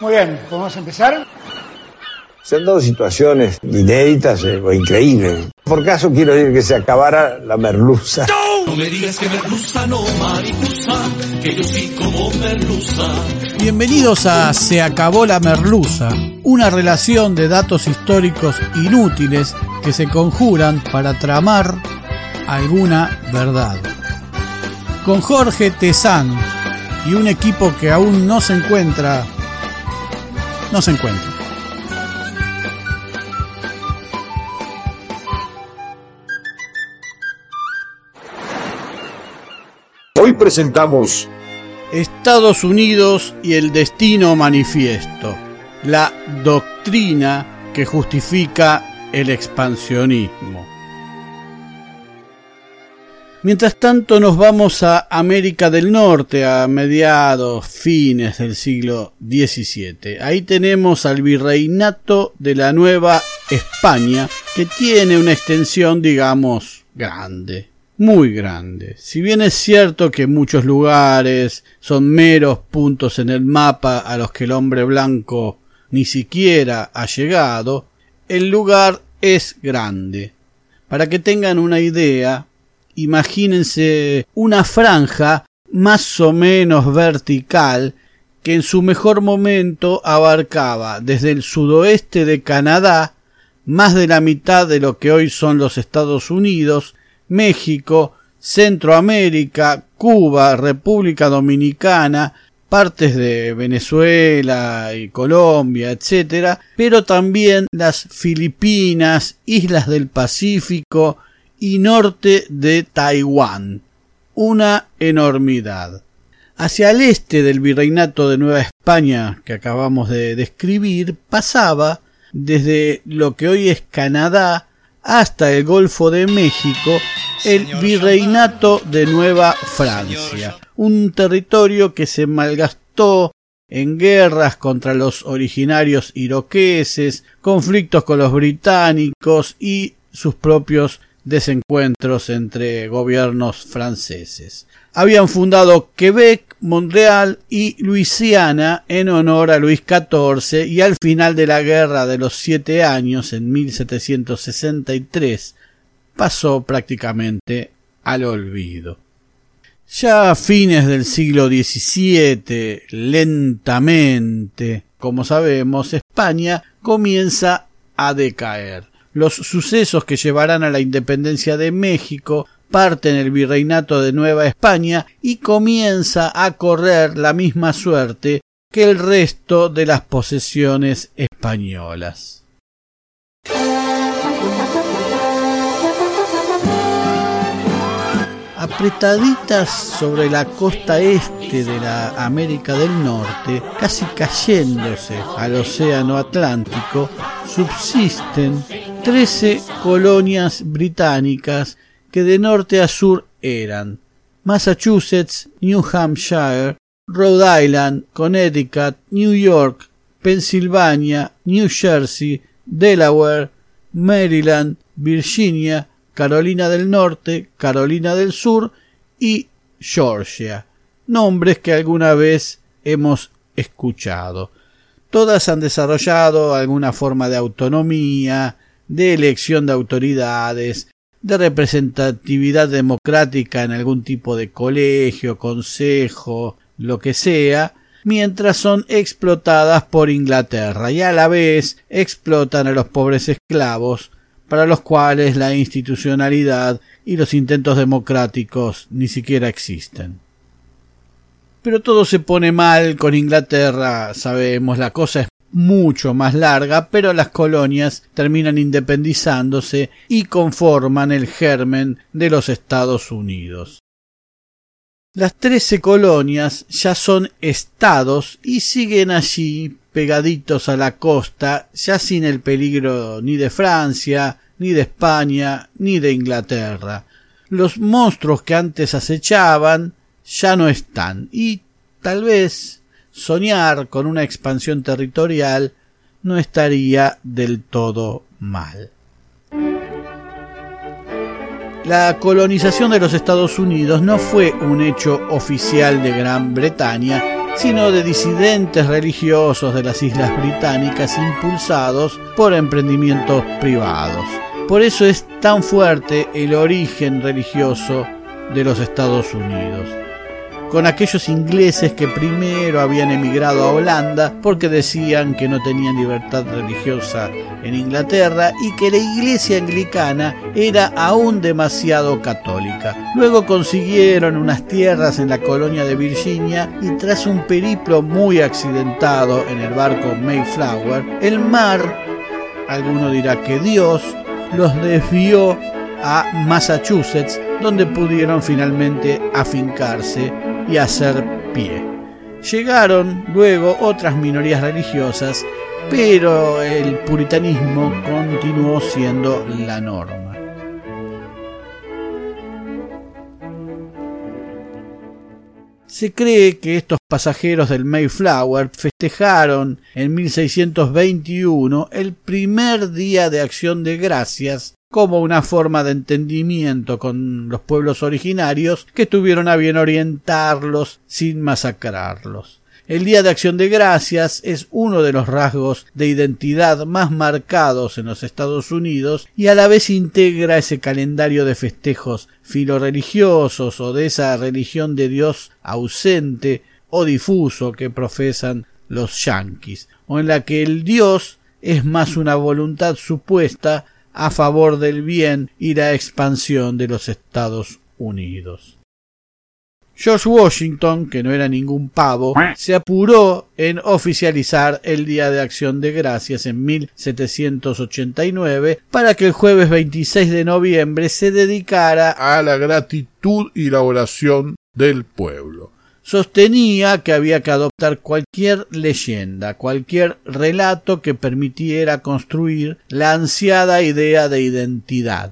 Muy bien, ¿podemos empezar? Se han dado situaciones inéditas eh, o increíbles. Por caso quiero decir que se acabara la merluza. No me digas que merluza no, mariposa, que yo sí como merluza. Bienvenidos a Se acabó la merluza, una relación de datos históricos inútiles que se conjuran para tramar alguna verdad. Con Jorge Tezán y un equipo que aún no se encuentra, no se encuentra. Hoy presentamos Estados Unidos y el destino manifiesto, la doctrina que justifica el expansionismo. Mientras tanto nos vamos a América del Norte a mediados, fines del siglo XVII. Ahí tenemos al virreinato de la Nueva España, que tiene una extensión, digamos, grande muy grande. Si bien es cierto que muchos lugares son meros puntos en el mapa a los que el hombre blanco ni siquiera ha llegado, el lugar es grande. Para que tengan una idea, imagínense una franja más o menos vertical que en su mejor momento abarcaba desde el sudoeste de Canadá más de la mitad de lo que hoy son los Estados Unidos México, Centroamérica, Cuba, República Dominicana, partes de Venezuela y Colombia, etc., pero también las Filipinas, islas del Pacífico y norte de Taiwán. Una enormidad. Hacia el este del virreinato de Nueva España que acabamos de describir pasaba desde lo que hoy es Canadá hasta el Golfo de México el Virreinato de Nueva Francia, un territorio que se malgastó en guerras contra los originarios iroqueses, conflictos con los británicos y sus propios desencuentros entre gobiernos franceses. Habían fundado Quebec, Montreal y Luisiana en honor a Luis XIV y al final de la Guerra de los Siete Años, en 1763, pasó prácticamente al olvido. Ya a fines del siglo XVII, lentamente, como sabemos, España comienza a decaer. Los sucesos que llevarán a la independencia de México parten el virreinato de Nueva España y comienza a correr la misma suerte que el resto de las posesiones españolas. apretaditas sobre la costa este de la América del Norte, casi cayéndose al Océano Atlántico, subsisten 13 colonias británicas que de norte a sur eran Massachusetts, New Hampshire, Rhode Island, Connecticut, New York, Pensilvania, New Jersey, Delaware, Maryland, Virginia, Carolina del Norte, Carolina del Sur y Georgia. Nombres que alguna vez hemos escuchado. Todas han desarrollado alguna forma de autonomía, de elección de autoridades, de representatividad democrática en algún tipo de colegio, consejo, lo que sea, mientras son explotadas por Inglaterra y a la vez explotan a los pobres esclavos para los cuales la institucionalidad y los intentos democráticos ni siquiera existen. Pero todo se pone mal con Inglaterra, sabemos, la cosa es mucho más larga, pero las colonias terminan independizándose y conforman el germen de los Estados Unidos. Las trece colonias ya son estados y siguen allí pegaditos a la costa, ya sin el peligro ni de Francia, ni de España, ni de Inglaterra. Los monstruos que antes acechaban ya no están y tal vez soñar con una expansión territorial no estaría del todo mal. La colonización de los Estados Unidos no fue un hecho oficial de Gran Bretaña, sino de disidentes religiosos de las Islas Británicas impulsados por emprendimientos privados. Por eso es tan fuerte el origen religioso de los Estados Unidos con aquellos ingleses que primero habían emigrado a Holanda porque decían que no tenían libertad religiosa en Inglaterra y que la iglesia anglicana era aún demasiado católica. Luego consiguieron unas tierras en la colonia de Virginia y tras un periplo muy accidentado en el barco Mayflower, el mar, alguno dirá que Dios, los desvió a Massachusetts, donde pudieron finalmente afincarse y hacer pie. Llegaron luego otras minorías religiosas, pero el puritanismo continuó siendo la norma. Se cree que estos pasajeros del Mayflower festejaron en 1621 el primer día de acción de gracias como una forma de entendimiento con los pueblos originarios que tuvieron a bien orientarlos sin masacrarlos. El Día de Acción de Gracias es uno de los rasgos de identidad más marcados en los Estados Unidos y a la vez integra ese calendario de festejos filoreligiosos o de esa religión de Dios ausente o difuso que profesan los yanquis, o en la que el Dios es más una voluntad supuesta a favor del bien y la expansión de los Estados Unidos. George Washington, que no era ningún pavo, se apuró en oficializar el Día de Acción de Gracias en 1789 para que el jueves 26 de noviembre se dedicara a la gratitud y la oración del pueblo sostenía que había que adoptar cualquier leyenda, cualquier relato que permitiera construir la ansiada idea de identidad,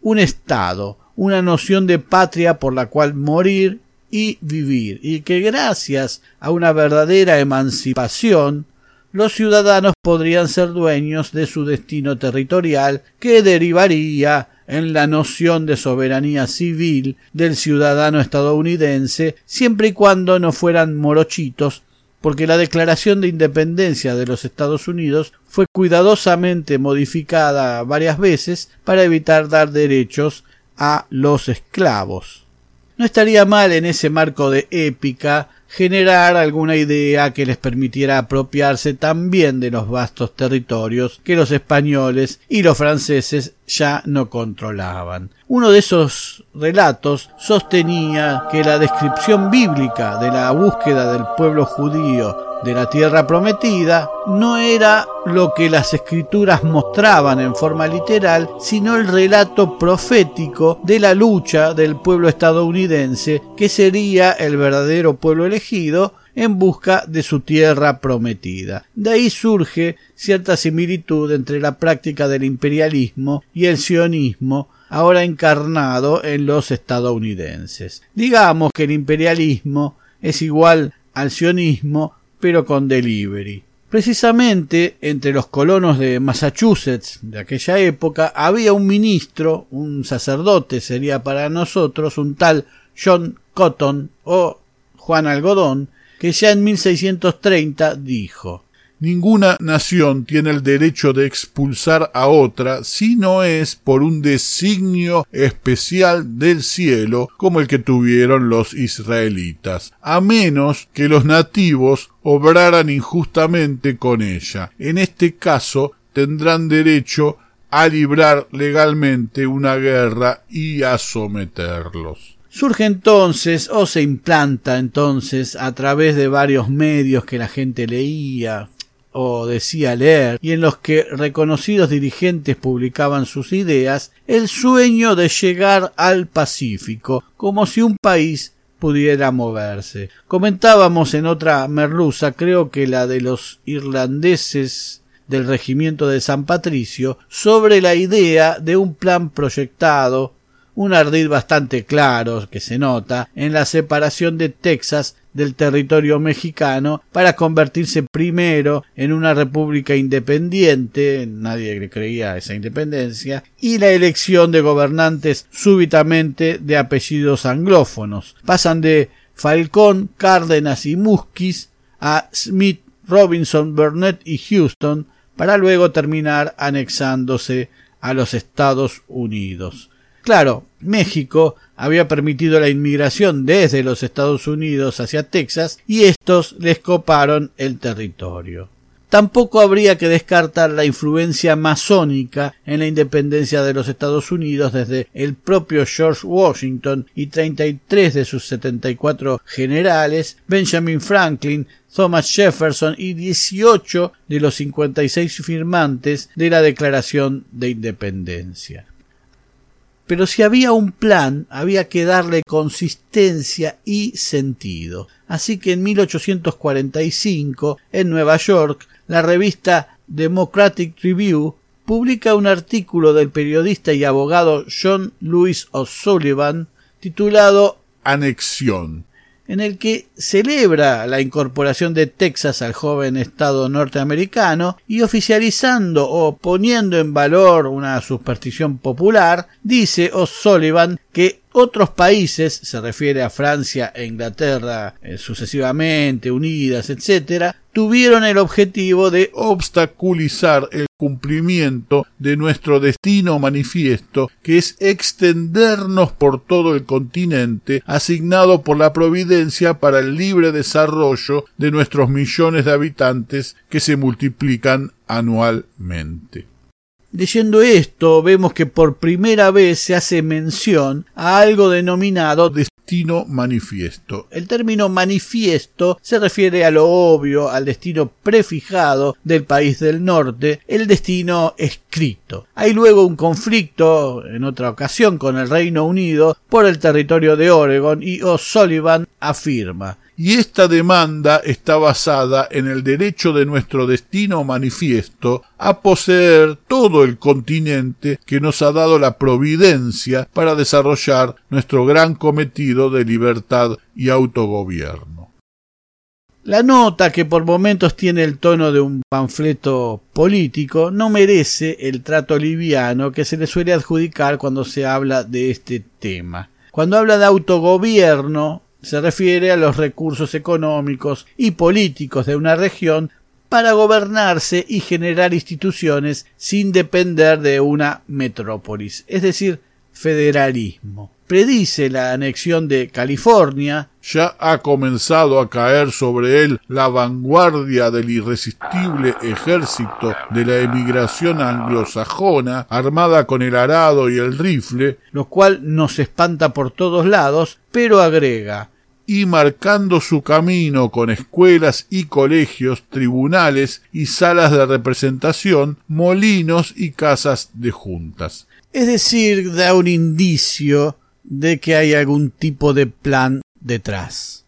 un Estado, una noción de patria por la cual morir y vivir, y que gracias a una verdadera emancipación los ciudadanos podrían ser dueños de su destino territorial que derivaría en la noción de soberanía civil del ciudadano estadounidense siempre y cuando no fueran morochitos porque la Declaración de Independencia de los Estados Unidos fue cuidadosamente modificada varias veces para evitar dar derechos a los esclavos. No estaría mal en ese marco de épica generar alguna idea que les permitiera apropiarse también de los vastos territorios que los españoles y los franceses ya no controlaban. Uno de esos relatos sostenía que la descripción bíblica de la búsqueda del pueblo judío de la tierra prometida no era lo que las escrituras mostraban en forma literal, sino el relato profético de la lucha del pueblo estadounidense, que sería el verdadero pueblo elegido en busca de su tierra prometida. De ahí surge cierta similitud entre la práctica del imperialismo y el sionismo, ahora encarnado en los estadounidenses. Digamos que el imperialismo es igual al sionismo, pero con delivery. Precisamente entre los colonos de Massachusetts de aquella época había un ministro, un sacerdote sería para nosotros, un tal John Cotton o Juan Algodón, que ya en 1630 dijo Ninguna nación tiene el derecho de expulsar a otra si no es por un designio especial del cielo como el que tuvieron los israelitas, a menos que los nativos obraran injustamente con ella. En este caso tendrán derecho a librar legalmente una guerra y a someterlos. Surge entonces o se implanta entonces a través de varios medios que la gente leía, o decía leer y en los que reconocidos dirigentes publicaban sus ideas, el sueño de llegar al Pacífico, como si un país pudiera moverse. Comentábamos en otra merluza, creo que la de los irlandeses del regimiento de San Patricio, sobre la idea de un plan proyectado un ardid bastante claro que se nota en la separación de Texas del territorio mexicano para convertirse primero en una república independiente, nadie creía esa independencia, y la elección de gobernantes súbitamente de apellidos anglófonos. Pasan de Falcón, Cárdenas y Musquiz a Smith, Robinson, Burnett y Houston, para luego terminar anexándose a los Estados Unidos. Claro, México había permitido la inmigración desde los Estados Unidos hacia Texas y estos les coparon el territorio. Tampoco habría que descartar la influencia masónica en la independencia de los Estados Unidos desde el propio George Washington y 33 de sus 74 generales, Benjamin Franklin, Thomas Jefferson y 18 de los 56 firmantes de la Declaración de Independencia. Pero si había un plan, había que darle consistencia y sentido. Así que en 1845, en Nueva York, la revista Democratic Review publica un artículo del periodista y abogado John Louis O'Sullivan titulado Anexión, en el que celebra la incorporación de Texas al joven estado norteamericano y oficializando o poniendo en valor una superstición popular, dice O'Sullivan que otros países, se refiere a Francia e Inglaterra eh, sucesivamente, unidas, etc., tuvieron el objetivo de obstaculizar el cumplimiento de nuestro destino manifiesto, que es extendernos por todo el continente, asignado por la providencia para el libre desarrollo de nuestros millones de habitantes que se multiplican anualmente. Leyendo esto, vemos que por primera vez se hace mención a algo denominado destino manifiesto. El término manifiesto se refiere a lo obvio, al destino prefijado del país del norte, el destino escrito. Hay luego un conflicto, en otra ocasión, con el Reino Unido por el territorio de Oregon y O'Sullivan afirma y esta demanda está basada en el derecho de nuestro destino manifiesto a poseer todo el continente que nos ha dado la providencia para desarrollar nuestro gran cometido de libertad y autogobierno. La nota, que por momentos tiene el tono de un panfleto político, no merece el trato liviano que se le suele adjudicar cuando se habla de este tema. Cuando habla de autogobierno, se refiere a los recursos económicos y políticos de una región para gobernarse y generar instituciones sin depender de una metrópolis, es decir, federalismo. Predice la anexión de California. Ya ha comenzado a caer sobre él la vanguardia del irresistible ejército de la emigración anglosajona, armada con el arado y el rifle, lo cual nos espanta por todos lados, pero agrega y marcando su camino con escuelas y colegios, tribunales y salas de representación, molinos y casas de juntas. Es decir, da un indicio de que hay algún tipo de plan detrás.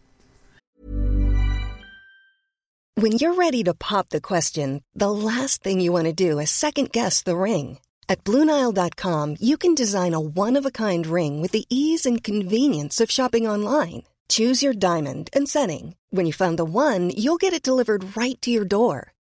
When you're ready to pop the question, the last thing you want to do is second guess the ring. At BlueNile.com you can design a one of a kind ring with the ease and convenience of shopping online. Choose your diamond and setting. When you find the one, you'll get it delivered right to your door.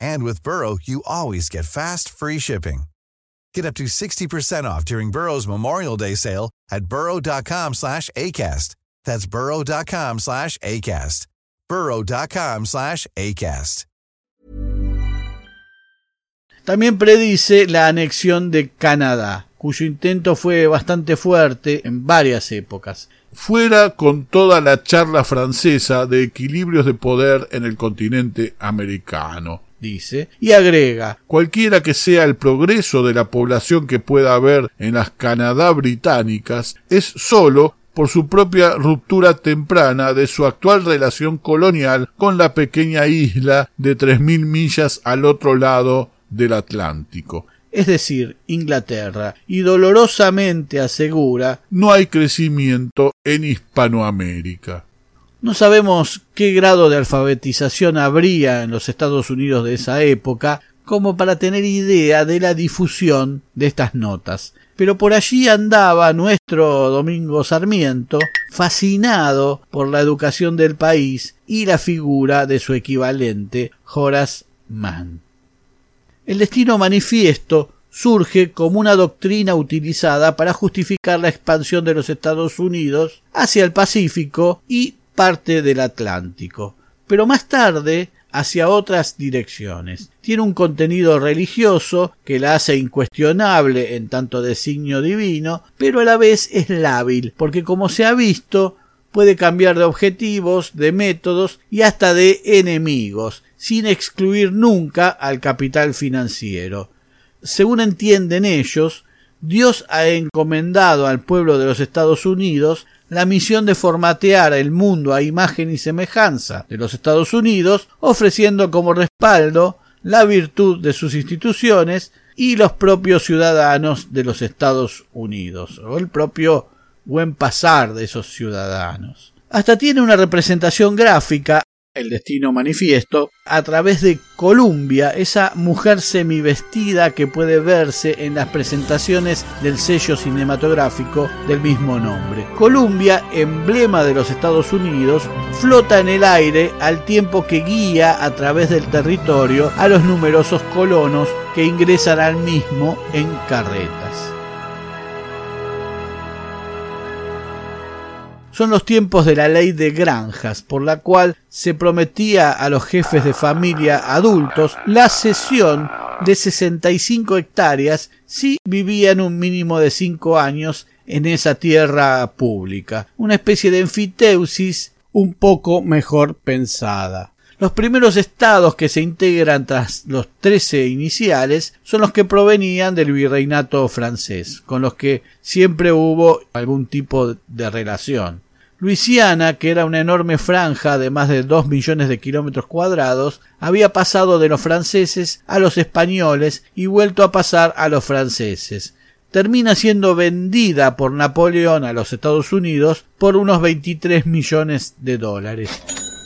And with Burrow, you always get fast, free shipping. Get up to 60% off during Burrow's Memorial Day sale at burrow.com slash ACAST. That's burrow.com slash ACAST. burrow.com slash ACAST. También predice la anexión de Canadá, cuyo intento fue bastante fuerte en varias épocas. Fuera con toda la charla francesa de equilibrios de poder en el continente americano dice, y agrega, cualquiera que sea el progreso de la población que pueda haber en las Canadá británicas, es sólo por su propia ruptura temprana de su actual relación colonial con la pequeña isla de tres mil millas al otro lado del Atlántico. Es decir, Inglaterra, y dolorosamente asegura no hay crecimiento en Hispanoamérica. No sabemos qué grado de alfabetización habría en los Estados Unidos de esa época como para tener idea de la difusión de estas notas. Pero por allí andaba nuestro Domingo Sarmiento, fascinado por la educación del país y la figura de su equivalente, Horace Mann. El destino manifiesto surge como una doctrina utilizada para justificar la expansión de los Estados Unidos hacia el Pacífico y parte del Atlántico, pero más tarde hacia otras direcciones. Tiene un contenido religioso que la hace incuestionable en tanto designio divino, pero a la vez es lábil, porque como se ha visto, puede cambiar de objetivos, de métodos y hasta de enemigos, sin excluir nunca al capital financiero. Según entienden ellos, Dios ha encomendado al pueblo de los Estados Unidos la misión de formatear el mundo a imagen y semejanza de los Estados Unidos, ofreciendo como respaldo la virtud de sus instituciones y los propios ciudadanos de los Estados Unidos, o el propio buen pasar de esos ciudadanos. Hasta tiene una representación gráfica el destino manifiesto, a través de Columbia, esa mujer semivestida que puede verse en las presentaciones del sello cinematográfico del mismo nombre. Columbia, emblema de los Estados Unidos, flota en el aire al tiempo que guía a través del territorio a los numerosos colonos que ingresan al mismo en carretas. Son los tiempos de la ley de granjas, por la cual se prometía a los jefes de familia adultos la cesión de 65 hectáreas si vivían un mínimo de 5 años en esa tierra pública, una especie de enfiteusis un poco mejor pensada. Los primeros estados que se integran tras los trece iniciales son los que provenían del virreinato francés, con los que siempre hubo algún tipo de relación. Luisiana, que era una enorme franja de más de dos millones de kilómetros cuadrados, había pasado de los franceses a los españoles y vuelto a pasar a los franceses. Termina siendo vendida por Napoleón a los Estados Unidos por unos 23 millones de dólares.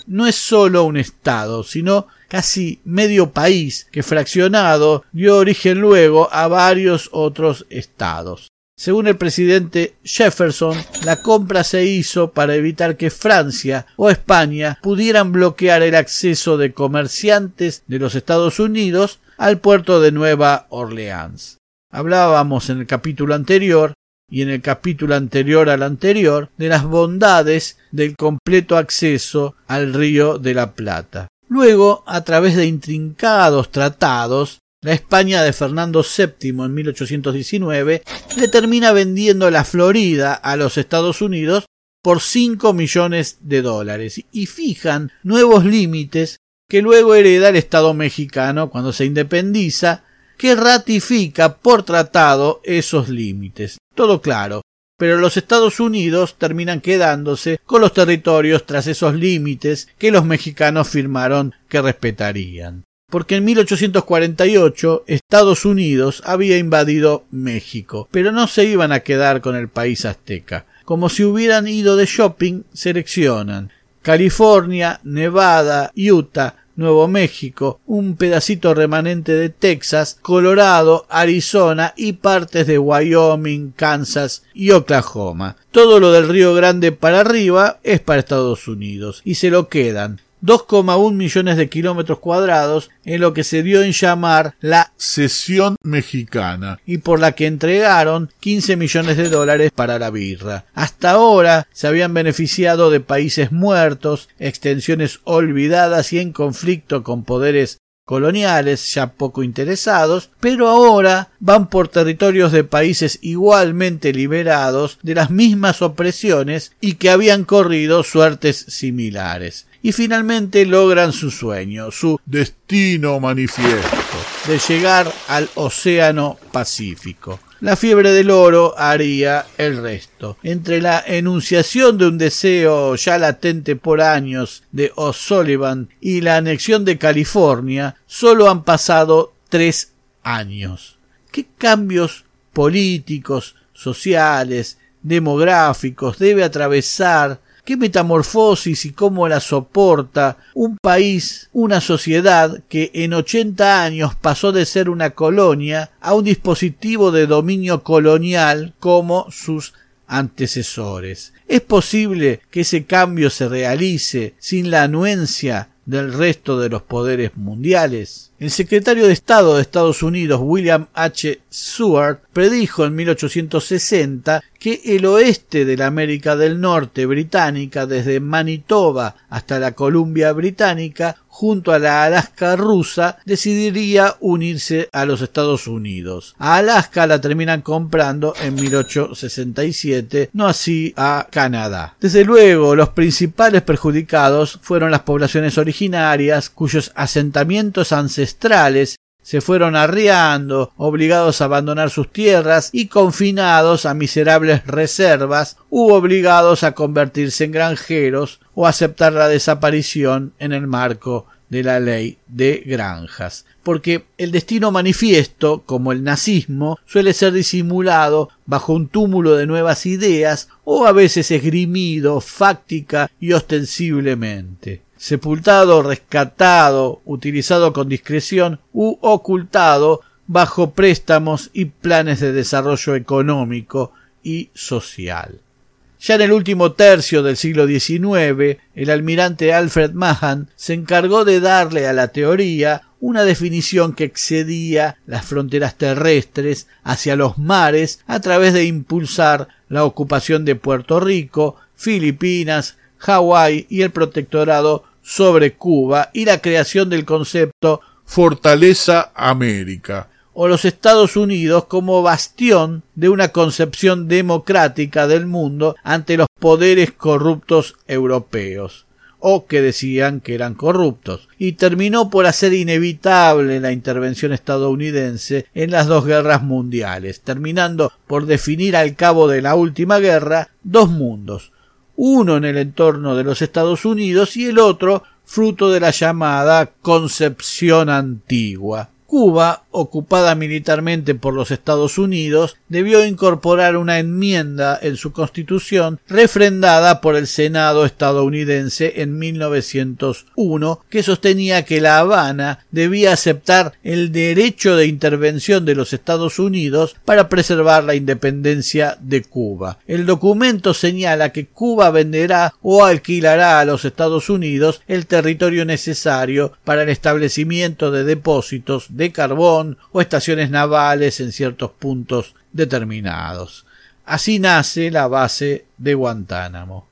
No es solo un estado, sino casi medio país que fraccionado dio origen luego a varios otros estados. Según el presidente Jefferson, la compra se hizo para evitar que Francia o España pudieran bloquear el acceso de comerciantes de los Estados Unidos al puerto de Nueva Orleans. Hablábamos en el capítulo anterior y en el capítulo anterior al anterior de las bondades del completo acceso al río de la Plata. Luego, a través de intrincados tratados, la España de Fernando VII en 1819 le termina vendiendo la Florida a los Estados Unidos por 5 millones de dólares y fijan nuevos límites que luego hereda el Estado mexicano cuando se independiza, que ratifica por tratado esos límites. Todo claro, pero los Estados Unidos terminan quedándose con los territorios tras esos límites que los mexicanos firmaron que respetarían. Porque en 1848 Estados Unidos había invadido México, pero no se iban a quedar con el país azteca. Como si hubieran ido de shopping, seleccionan California, Nevada, Utah, Nuevo México, un pedacito remanente de Texas, Colorado, Arizona y partes de Wyoming, Kansas y Oklahoma. Todo lo del Río Grande para arriba es para Estados Unidos y se lo quedan 2,1 millones de kilómetros cuadrados en lo que se dio en llamar la Sesión Mexicana y por la que entregaron 15 millones de dólares para la birra. Hasta ahora se habían beneficiado de países muertos, extensiones olvidadas y en conflicto con poderes coloniales ya poco interesados, pero ahora van por territorios de países igualmente liberados de las mismas opresiones y que habían corrido suertes similares. Y finalmente logran su sueño, su destino manifiesto de llegar al Océano Pacífico. La fiebre del oro haría el resto. Entre la enunciación de un deseo ya latente por años de O'Sullivan y la anexión de California, solo han pasado tres años. ¿Qué cambios políticos, sociales, demográficos debe atravesar qué metamorfosis y cómo la soporta un país, una sociedad que en ochenta años pasó de ser una colonia a un dispositivo de dominio colonial como sus antecesores. ¿Es posible que ese cambio se realice sin la anuencia del resto de los poderes mundiales? El secretario de Estado de Estados Unidos, William H. Seward, predijo en 1860 que el oeste de la América del Norte británica, desde Manitoba hasta la Columbia británica, junto a la Alaska rusa, decidiría unirse a los Estados Unidos. A Alaska la terminan comprando en 1867, no así a Canadá. Desde luego, los principales perjudicados fueron las poblaciones originarias, cuyos asentamientos ancestrales se fueron arriando, obligados a abandonar sus tierras y confinados a miserables reservas u obligados a convertirse en granjeros o aceptar la desaparición en el marco de la ley de granjas. Porque el destino manifiesto, como el nazismo, suele ser disimulado bajo un túmulo de nuevas ideas o a veces esgrimido fáctica y ostensiblemente sepultado, rescatado, utilizado con discreción u ocultado bajo préstamos y planes de desarrollo económico y social. Ya en el último tercio del siglo XIX, el almirante Alfred Mahan se encargó de darle a la teoría una definición que excedía las fronteras terrestres hacia los mares a través de impulsar la ocupación de Puerto Rico, Filipinas, Hawái y el protectorado sobre Cuba y la creación del concepto Fortaleza América o los Estados Unidos como bastión de una concepción democrática del mundo ante los poderes corruptos europeos o que decían que eran corruptos, y terminó por hacer inevitable la intervención estadounidense en las dos guerras mundiales, terminando por definir al cabo de la última guerra dos mundos, uno en el entorno de los Estados Unidos y el otro fruto de la llamada concepción antigua. Cuba, ocupada militarmente por los Estados Unidos, debió incorporar una enmienda en su constitución refrendada por el Senado estadounidense en 1901 que sostenía que La Habana debía aceptar el derecho de intervención de los Estados Unidos para preservar la independencia de Cuba. El documento señala que Cuba venderá o alquilará a los Estados Unidos el territorio necesario para el establecimiento de depósitos de carbón o estaciones navales en ciertos puntos determinados. Así nace la base de Guantánamo.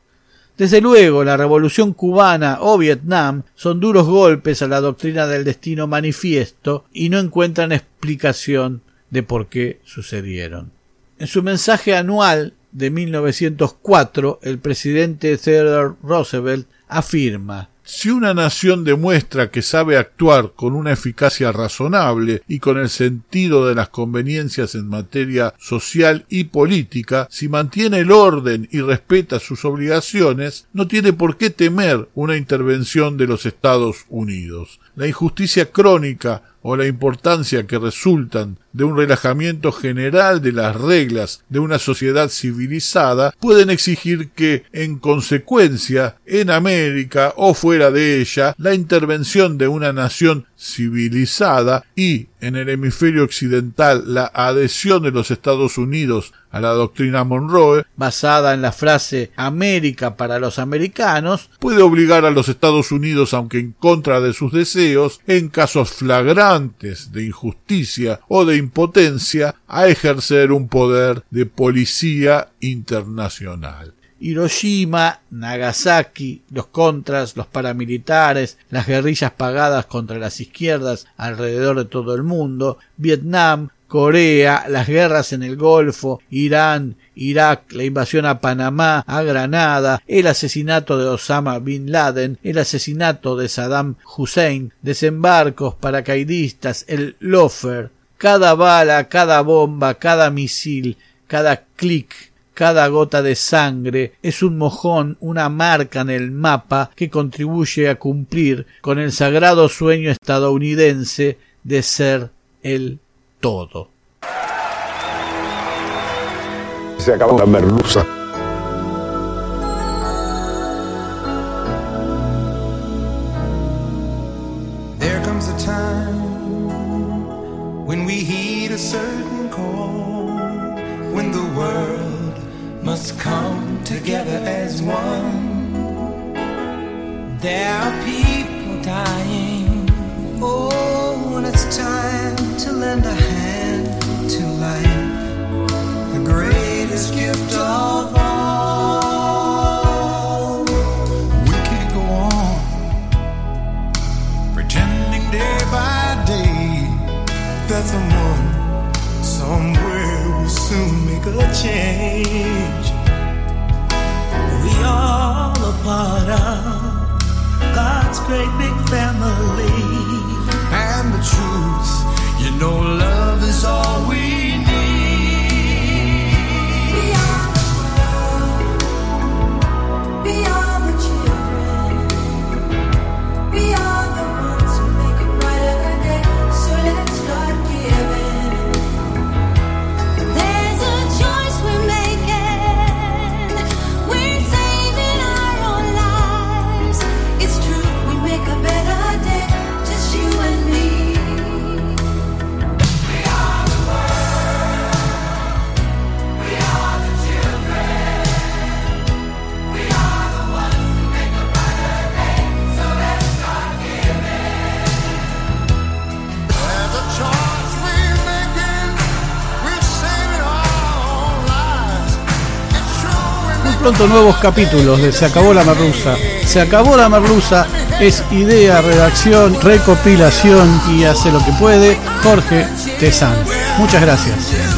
Desde luego, la revolución cubana o Vietnam son duros golpes a la doctrina del destino manifiesto y no encuentran explicación de por qué sucedieron. En su mensaje anual de 1904, el presidente Theodore Roosevelt afirma Si una nación demuestra que sabe actuar con una eficacia razonable y con el sentido de las conveniencias en materia social y política, si mantiene el orden y respeta sus obligaciones, no tiene por qué temer una intervención de los Estados Unidos. La injusticia crónica o la importancia que resultan de un relajamiento general de las reglas de una sociedad civilizada pueden exigir que, en consecuencia, en América o fuera de ella, la intervención de una nación civilizada y, en el hemisferio occidental, la adhesión de los Estados Unidos a la doctrina Monroe, basada en la frase América para los americanos, puede obligar a los Estados Unidos, aunque en contra de sus deseos, en casos flagrantes de injusticia o de impotencia, a ejercer un poder de policía internacional. Hiroshima, Nagasaki, los contras, los paramilitares, las guerrillas pagadas contra las izquierdas alrededor de todo el mundo, Vietnam, Corea, las guerras en el Golfo, Irán, Irak, la invasión a Panamá, a Granada, el asesinato de Osama Bin Laden, el asesinato de Saddam Hussein, desembarcos, paracaidistas, el lofer, cada bala, cada bomba, cada misil, cada clic, cada gota de sangre es un mojón, una marca en el mapa que contribuye a cumplir con el sagrado sueño estadounidense de ser el todo. Se acabó la merluza. To pronto nuevos capítulos de Se acabó la merluza. Se acabó la merluza es idea, redacción, recopilación y hace lo que puede Jorge Tezán. Muchas gracias.